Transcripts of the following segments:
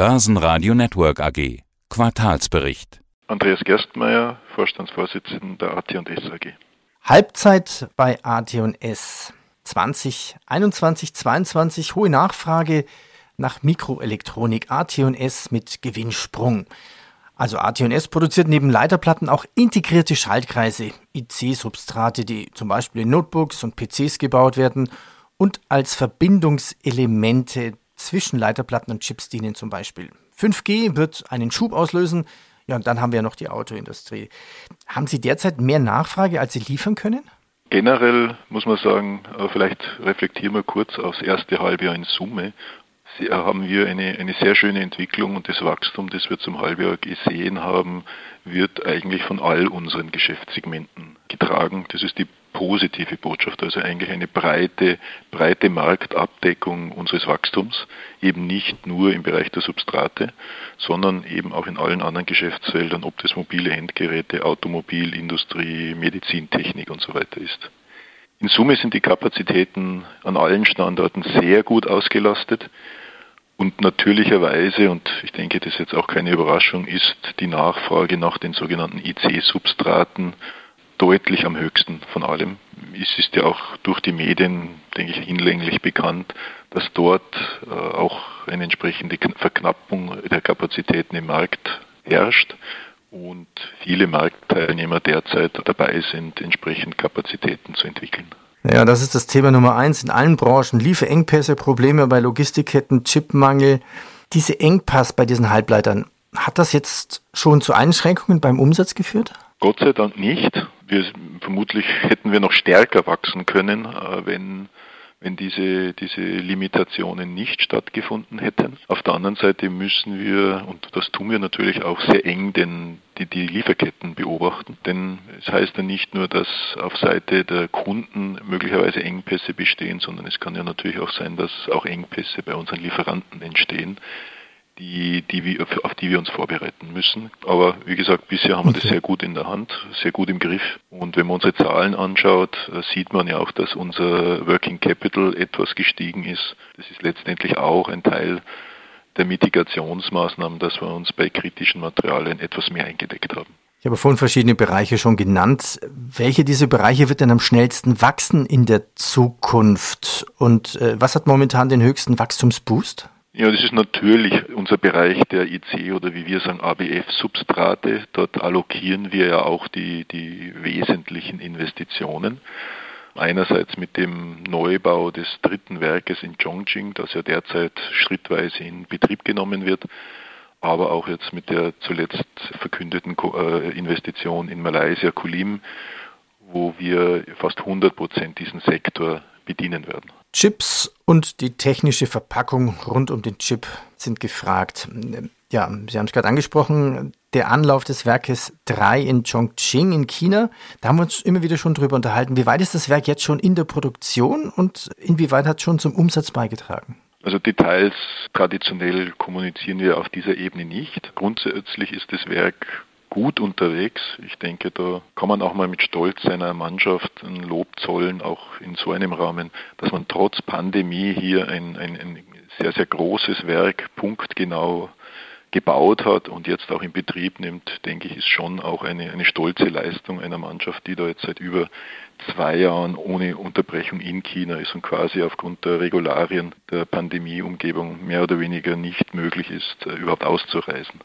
Börsenradio Network AG. Quartalsbericht. Andreas Gerstmeier, Vorstandsvorsitzender der AT&S AG. Halbzeit bei AT&S 2021, 22 hohe Nachfrage nach Mikroelektronik AT&S mit Gewinnsprung. Also AT&S produziert neben Leiterplatten auch integrierte Schaltkreise, IC-Substrate, die zum Beispiel in Notebooks und PCs gebaut werden und als Verbindungselemente zwischen Leiterplatten und Chips dienen zum Beispiel. 5G wird einen Schub auslösen. Ja, und dann haben wir ja noch die Autoindustrie. Haben Sie derzeit mehr Nachfrage, als Sie liefern können? Generell muss man sagen, vielleicht reflektieren wir kurz aufs erste Halbjahr in Summe. Haben wir eine, eine sehr schöne Entwicklung und das Wachstum, das wir zum Halbjahr gesehen haben, wird eigentlich von all unseren Geschäftssegmenten getragen. Das ist die positive Botschaft, also eigentlich eine breite, breite Marktabdeckung unseres Wachstums, eben nicht nur im Bereich der Substrate, sondern eben auch in allen anderen Geschäftsfeldern, ob das mobile Endgeräte, Automobilindustrie, Medizintechnik und so weiter ist. In Summe sind die Kapazitäten an allen Standorten sehr gut ausgelastet. Und natürlicherweise, und ich denke, das ist jetzt auch keine Überraschung, ist die Nachfrage nach den sogenannten IC-Substraten deutlich am höchsten von allem. Es ist ja auch durch die Medien, denke ich, hinlänglich bekannt, dass dort äh, auch eine entsprechende Verknappung der Kapazitäten im Markt herrscht und viele Marktteilnehmer derzeit dabei sind, entsprechend Kapazitäten zu entwickeln. Ja, das ist das Thema Nummer eins in allen Branchen. Lieferengpässe, Probleme bei Logistikketten, Chipmangel. Diese Engpass bei diesen Halbleitern, hat das jetzt schon zu Einschränkungen beim Umsatz geführt? Gott sei Dank nicht. Wir, vermutlich hätten wir noch stärker wachsen können, äh, wenn wenn diese, diese Limitationen nicht stattgefunden hätten. Auf der anderen Seite müssen wir, und das tun wir natürlich auch sehr eng, den, die, die Lieferketten beobachten. Denn es heißt ja nicht nur, dass auf Seite der Kunden möglicherweise Engpässe bestehen, sondern es kann ja natürlich auch sein, dass auch Engpässe bei unseren Lieferanten entstehen die, die wir, auf die wir uns vorbereiten müssen. Aber wie gesagt, bisher haben wir das sehr gut in der Hand, sehr gut im Griff. Und wenn man unsere Zahlen anschaut, äh, sieht man ja auch, dass unser Working Capital etwas gestiegen ist. Das ist letztendlich auch ein Teil der Mitigationsmaßnahmen, dass wir uns bei kritischen Materialien etwas mehr eingedeckt haben. Ich habe vorhin verschiedene Bereiche schon genannt. Welche dieser Bereiche wird denn am schnellsten wachsen in der Zukunft? Und äh, was hat momentan den höchsten Wachstumsboost? Ja, das ist natürlich unser Bereich der IC oder wie wir sagen ABF-Substrate. Dort allokieren wir ja auch die, die wesentlichen Investitionen. Einerseits mit dem Neubau des dritten Werkes in Chongqing, das ja derzeit schrittweise in Betrieb genommen wird, aber auch jetzt mit der zuletzt verkündeten äh, Investition in Malaysia, Kulim, wo wir fast 100 Prozent diesen Sektor bedienen werden. Chips und die technische Verpackung rund um den Chip sind gefragt. Ja, Sie haben es gerade angesprochen, der Anlauf des Werkes 3 in Chongqing in China. Da haben wir uns immer wieder schon drüber unterhalten. Wie weit ist das Werk jetzt schon in der Produktion und inwieweit hat es schon zum Umsatz beigetragen? Also Details traditionell kommunizieren wir auf dieser Ebene nicht. Grundsätzlich ist das Werk gut unterwegs. Ich denke, da kann man auch mal mit Stolz seiner Mannschaft ein Lob zollen, auch in so einem Rahmen, dass man trotz Pandemie hier ein, ein, ein sehr, sehr großes Werk punktgenau gebaut hat und jetzt auch in Betrieb nimmt, denke ich, ist schon auch eine, eine stolze Leistung einer Mannschaft, die da jetzt seit über zwei Jahren ohne Unterbrechung in China ist und quasi aufgrund der Regularien der Pandemieumgebung mehr oder weniger nicht möglich ist, äh, überhaupt auszureisen.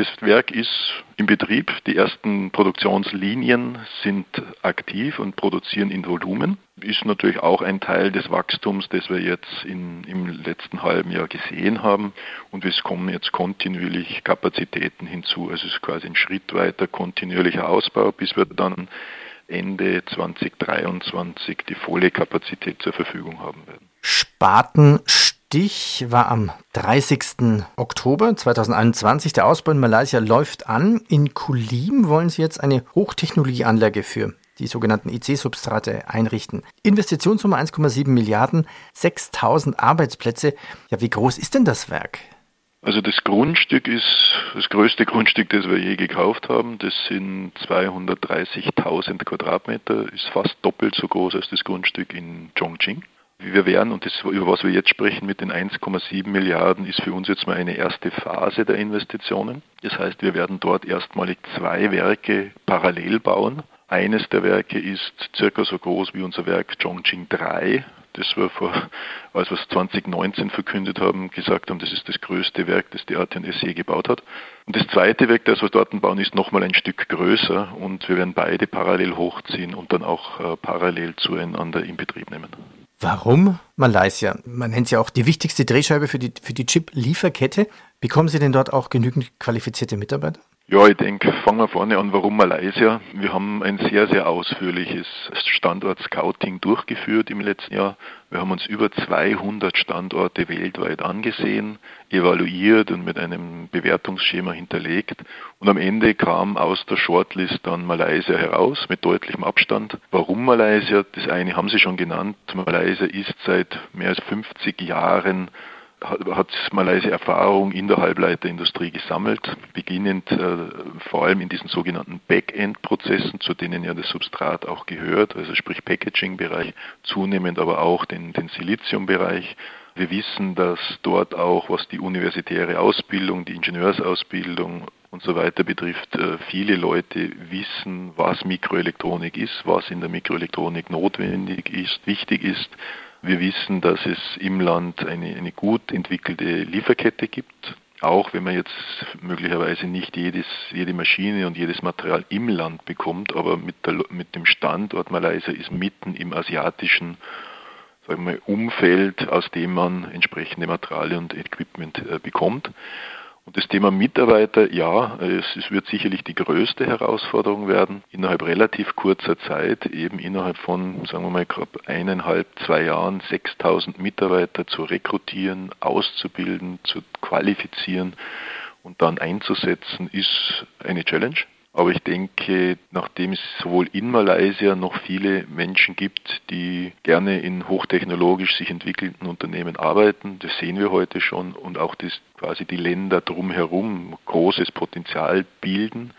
Das Werk ist im Betrieb. Die ersten Produktionslinien sind aktiv und produzieren in Volumen. Ist natürlich auch ein Teil des Wachstums, das wir jetzt in, im letzten halben Jahr gesehen haben. Und es kommen jetzt kontinuierlich Kapazitäten hinzu. Also es ist quasi ein Schritt weiter kontinuierlicher Ausbau, bis wir dann Ende 2023 die volle Kapazität zur Verfügung haben werden. Spaten Stich war am 30. Oktober 2021. Der Ausbau in Malaysia läuft an. In Kulim wollen Sie jetzt eine Hochtechnologieanlage für die sogenannten IC-Substrate einrichten. Investitionssumme 1,7 Milliarden, 6000 Arbeitsplätze. Ja, wie groß ist denn das Werk? Also das Grundstück ist das größte Grundstück, das wir je gekauft haben. Das sind 230.000 Quadratmeter, ist fast doppelt so groß als das Grundstück in Chongqing. Wir werden, und das, über was wir jetzt sprechen mit den 1,7 Milliarden, ist für uns jetzt mal eine erste Phase der Investitionen. Das heißt, wir werden dort erstmalig zwei Werke parallel bauen. Eines der Werke ist circa so groß wie unser Werk Chongqing 3. Das wir vor, als wir es 2019 verkündet haben, gesagt haben, das ist das größte Werk, das die AT&S je gebaut hat. Und das zweite Werk, das wir dort bauen, ist nochmal ein Stück größer und wir werden beide parallel hochziehen und dann auch äh, parallel zueinander in Betrieb nehmen. Warum Malaysia? Man nennt sie auch die wichtigste Drehscheibe für die, für die Chip-Lieferkette. Bekommen Sie denn dort auch genügend qualifizierte Mitarbeiter? Ja, ich denke, fangen wir vorne an, warum Malaysia. Wir haben ein sehr, sehr ausführliches Standort-Scouting durchgeführt im letzten Jahr. Wir haben uns über 200 Standorte weltweit angesehen, evaluiert und mit einem Bewertungsschema hinterlegt. Und am Ende kam aus der Shortlist dann Malaysia heraus mit deutlichem Abstand. Warum Malaysia? Das eine haben Sie schon genannt. Malaysia ist seit mehr als 50 Jahren hat Malaysia Erfahrung in der Halbleiterindustrie gesammelt, beginnend äh, vor allem in diesen sogenannten Backend-Prozessen, zu denen ja das Substrat auch gehört, also sprich Packaging-Bereich, zunehmend aber auch den, den Silizium-Bereich. Wir wissen, dass dort auch, was die universitäre Ausbildung, die Ingenieursausbildung und so weiter betrifft, äh, viele Leute wissen, was Mikroelektronik ist, was in der Mikroelektronik notwendig ist, wichtig ist wir wissen, dass es im Land eine, eine gut entwickelte Lieferkette gibt. Auch wenn man jetzt möglicherweise nicht jedes, jede Maschine und jedes Material im Land bekommt, aber mit, der, mit dem Standort Malaysia ist mitten im asiatischen sagen wir, Umfeld, aus dem man entsprechende Materialien und Equipment äh, bekommt. Und das Thema Mitarbeiter, ja, es, es, wird sicherlich die größte Herausforderung werden, innerhalb relativ kurzer Zeit, eben innerhalb von, sagen wir mal, knapp eineinhalb, zwei Jahren 6000 Mitarbeiter zu rekrutieren, auszubilden, zu qualifizieren und dann einzusetzen, ist eine Challenge. Aber ich denke, nachdem es sowohl in Malaysia noch viele Menschen gibt, die gerne in hochtechnologisch sich entwickelnden Unternehmen arbeiten, das sehen wir heute schon, und auch das quasi die Länder drumherum großes Potenzial bilden,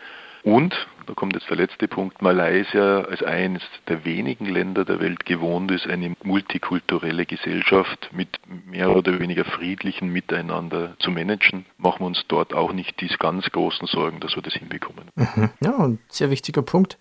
und, da kommt jetzt der letzte Punkt, Malaysia als eines der wenigen Länder der Welt gewohnt ist, eine multikulturelle Gesellschaft mit mehr oder weniger friedlichen Miteinander zu managen, machen wir uns dort auch nicht die ganz großen Sorgen, dass wir das hinbekommen. Mhm. Ja, ein sehr wichtiger Punkt.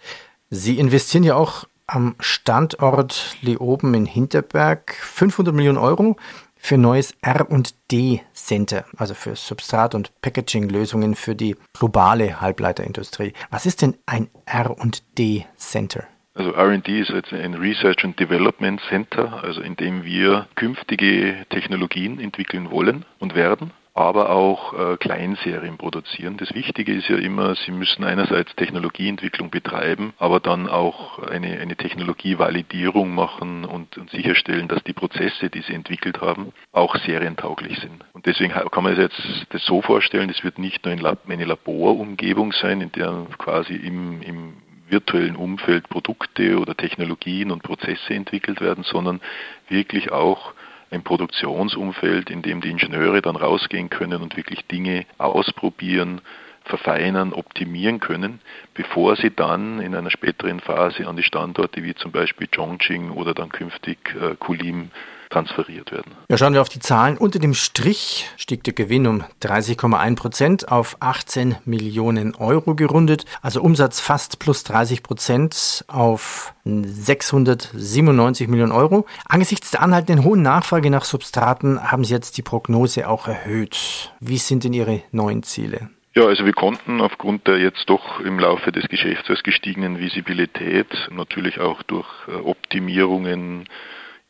Sie investieren ja auch am Standort Leoben in Hinterberg 500 Millionen Euro für neues R&D-Center, also für Substrat- und Packaging-Lösungen für die globale Halbleiterindustrie. Was ist denn ein R&D-Center? Also R&D ist jetzt ein Research and Development Center, also in dem wir künftige Technologien entwickeln wollen und werden aber auch äh, Kleinserien produzieren. Das Wichtige ist ja immer, Sie müssen einerseits Technologieentwicklung betreiben, aber dann auch eine, eine Technologievalidierung machen und, und sicherstellen, dass die Prozesse, die Sie entwickelt haben, auch serientauglich sind. Und deswegen kann man jetzt das so vorstellen, es wird nicht nur eine Laborumgebung sein, in der quasi im, im virtuellen Umfeld Produkte oder Technologien und Prozesse entwickelt werden, sondern wirklich auch ein Produktionsumfeld, in dem die Ingenieure dann rausgehen können und wirklich Dinge ausprobieren, verfeinern, optimieren können, bevor sie dann in einer späteren Phase an die Standorte wie zum Beispiel Chongqing oder dann künftig äh, Kulim transferiert werden. Ja, schauen wir auf die Zahlen. Unter dem Strich stieg der Gewinn um 30,1 Prozent auf 18 Millionen Euro gerundet. Also Umsatz fast plus 30 Prozent auf 697 Millionen Euro. Angesichts der anhaltenden hohen Nachfrage nach Substraten haben Sie jetzt die Prognose auch erhöht. Wie sind denn Ihre neuen Ziele? Ja, also wir konnten aufgrund der jetzt doch im Laufe des Geschäftsjahres gestiegenen Visibilität, natürlich auch durch äh, Optimierungen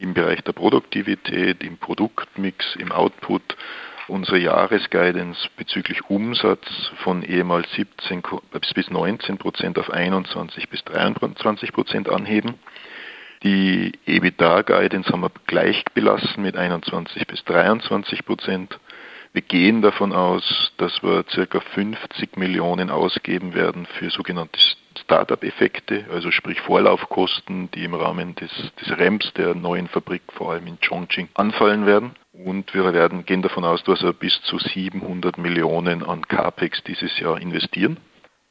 im Bereich der Produktivität, im Produktmix, im Output unsere Jahresguidance bezüglich Umsatz von ehemals 17 bis 19 Prozent auf 21 bis 23 Prozent anheben. Die EBITDA-Guidance haben wir gleich belassen mit 21 bis 23 Prozent. Wir gehen davon aus, dass wir ca. 50 Millionen ausgeben werden für sogenannte Startup-Effekte, also sprich Vorlaufkosten, die im Rahmen des, des REMS der neuen Fabrik vor allem in Chongqing anfallen werden. Und wir werden, gehen davon aus, dass wir bis zu 700 Millionen an CAPEX dieses Jahr investieren.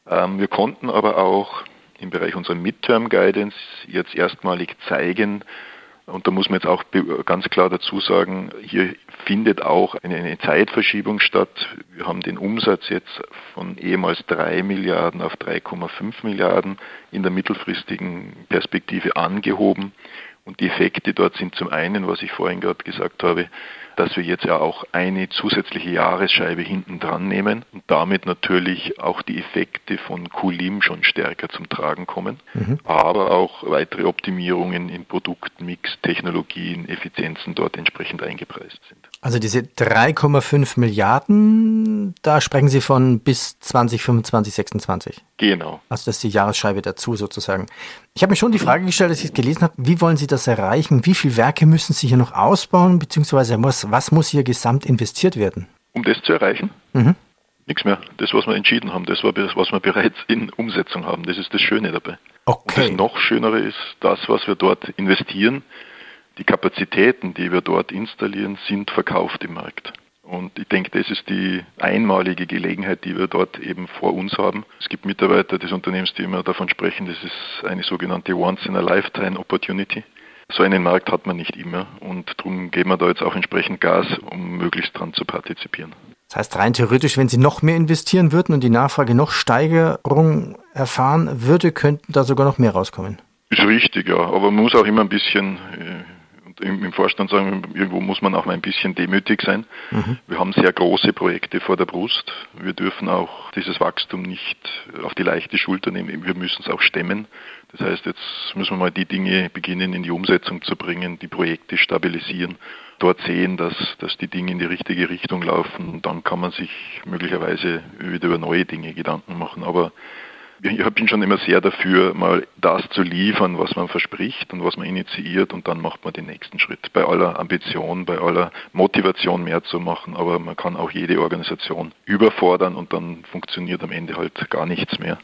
Ähm, wir konnten aber auch im Bereich unserer Midterm Guidance jetzt erstmalig zeigen, Und da muss man jetzt auch ganz klar dazu sagen, hier findet auch eine, Zeitverschiebung statt. Wir haben den Umsatz jetzt von ehemals 3 Milliarden auf 3,5 Milliarden in der mittelfristigen Perspektive angehoben. Und die Effekte dort sind zum einen, was ich vorhin gerade gesagt habe, dass wir jetzt ja auch eine zusätzliche Jahresscheibe hinten dran nehmen und damit natürlich auch die Effekte von Kulim schon stärker zum Tragen kommen, mhm. aber auch weitere Optimierungen in Produktmix, Technologien, Effizienzen dort entsprechend eingepreist sind. Also diese 3,5 Milliarden, da sprechen Sie von bis 2025, 26. Genau. Also das ist die Jahresscheibe dazu sozusagen. Ich habe mir schon die Frage gestellt, als ich es gelesen habe, wie wollen Sie das erreichen? Wie viele Werke müssen Sie hier noch ausbauen, beziehungsweise was, was muss hier gesamt investiert werden? Um das zu erreichen? Mhm. Nichts mehr. Das, was wir entschieden haben, das, was wir bereits in Umsetzung haben, das ist das Schöne dabei. Okay. Und das noch Schönere ist, das, was wir dort investieren, die Kapazitäten, die wir dort installieren, sind verkauft im Markt. Und ich denke, das ist die einmalige Gelegenheit, die wir dort eben vor uns haben. Es gibt Mitarbeiter des Unternehmens, die immer davon sprechen, das ist eine sogenannte Once-in-a-Lifetime-Opportunity. So einen Markt hat man nicht immer und darum geben wir da jetzt auch entsprechend Gas, um möglichst dran zu partizipieren. Das heißt, rein theoretisch, wenn Sie noch mehr investieren würden und die Nachfrage noch Steigerung erfahren würde, könnten da sogar noch mehr rauskommen. Ist richtig, ja. Aber man muss auch immer ein bisschen äh, im, im Vorstand sagen, irgendwo muss man auch mal ein bisschen demütig sein. Mhm. Wir haben sehr große Projekte vor der Brust. Wir dürfen auch dieses Wachstum nicht auf die leichte Schulter nehmen. Wir müssen es auch stemmen. Das heißt, jetzt müssen wir mal die Dinge beginnen in die Umsetzung zu bringen, die Projekte stabilisieren, dort sehen, dass, dass die Dinge in die richtige Richtung laufen. Und dann kann man sich möglicherweise wieder über neue Dinge Gedanken machen. Aber ich bin schon immer sehr dafür, mal das zu liefern, was man verspricht und was man initiiert und dann macht man den nächsten Schritt. Bei aller Ambition, bei aller Motivation mehr zu machen, aber man kann auch jede Organisation überfordern und dann funktioniert am Ende halt gar nichts mehr.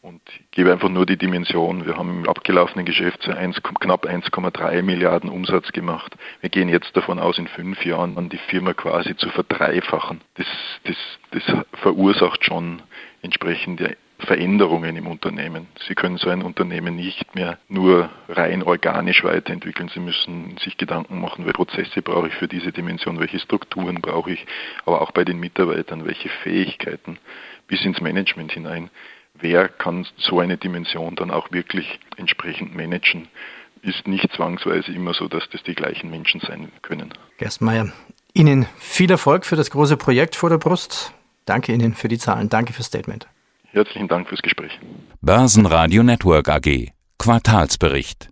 Und ich gebe einfach nur die Dimension. Wir haben im abgelaufenen Geschäftsjahr 1, knapp 1,3 Milliarden Umsatz gemacht. Wir gehen jetzt davon aus, in fünf Jahren an die Firma quasi zu verdreifachen. Das, das, das verursacht schon entsprechende Veränderungen im Unternehmen. Sie können so ein Unternehmen nicht mehr nur rein organisch weiterentwickeln. Sie müssen sich Gedanken machen, welche Prozesse brauche ich für diese Dimension, welche Strukturen brauche ich, aber auch bei den Mitarbeitern, welche Fähigkeiten bis ins Management hinein. Wer kann so eine Dimension dann auch wirklich entsprechend managen? Ist nicht zwangsweise immer so, dass das die gleichen Menschen sein können. Gerstmeier, Ihnen viel Erfolg für das große Projekt vor der Brust. Danke Ihnen für die Zahlen. Danke fürs Statement. Herzlichen Dank fürs Gespräch. Börsenradio Network AG. Quartalsbericht.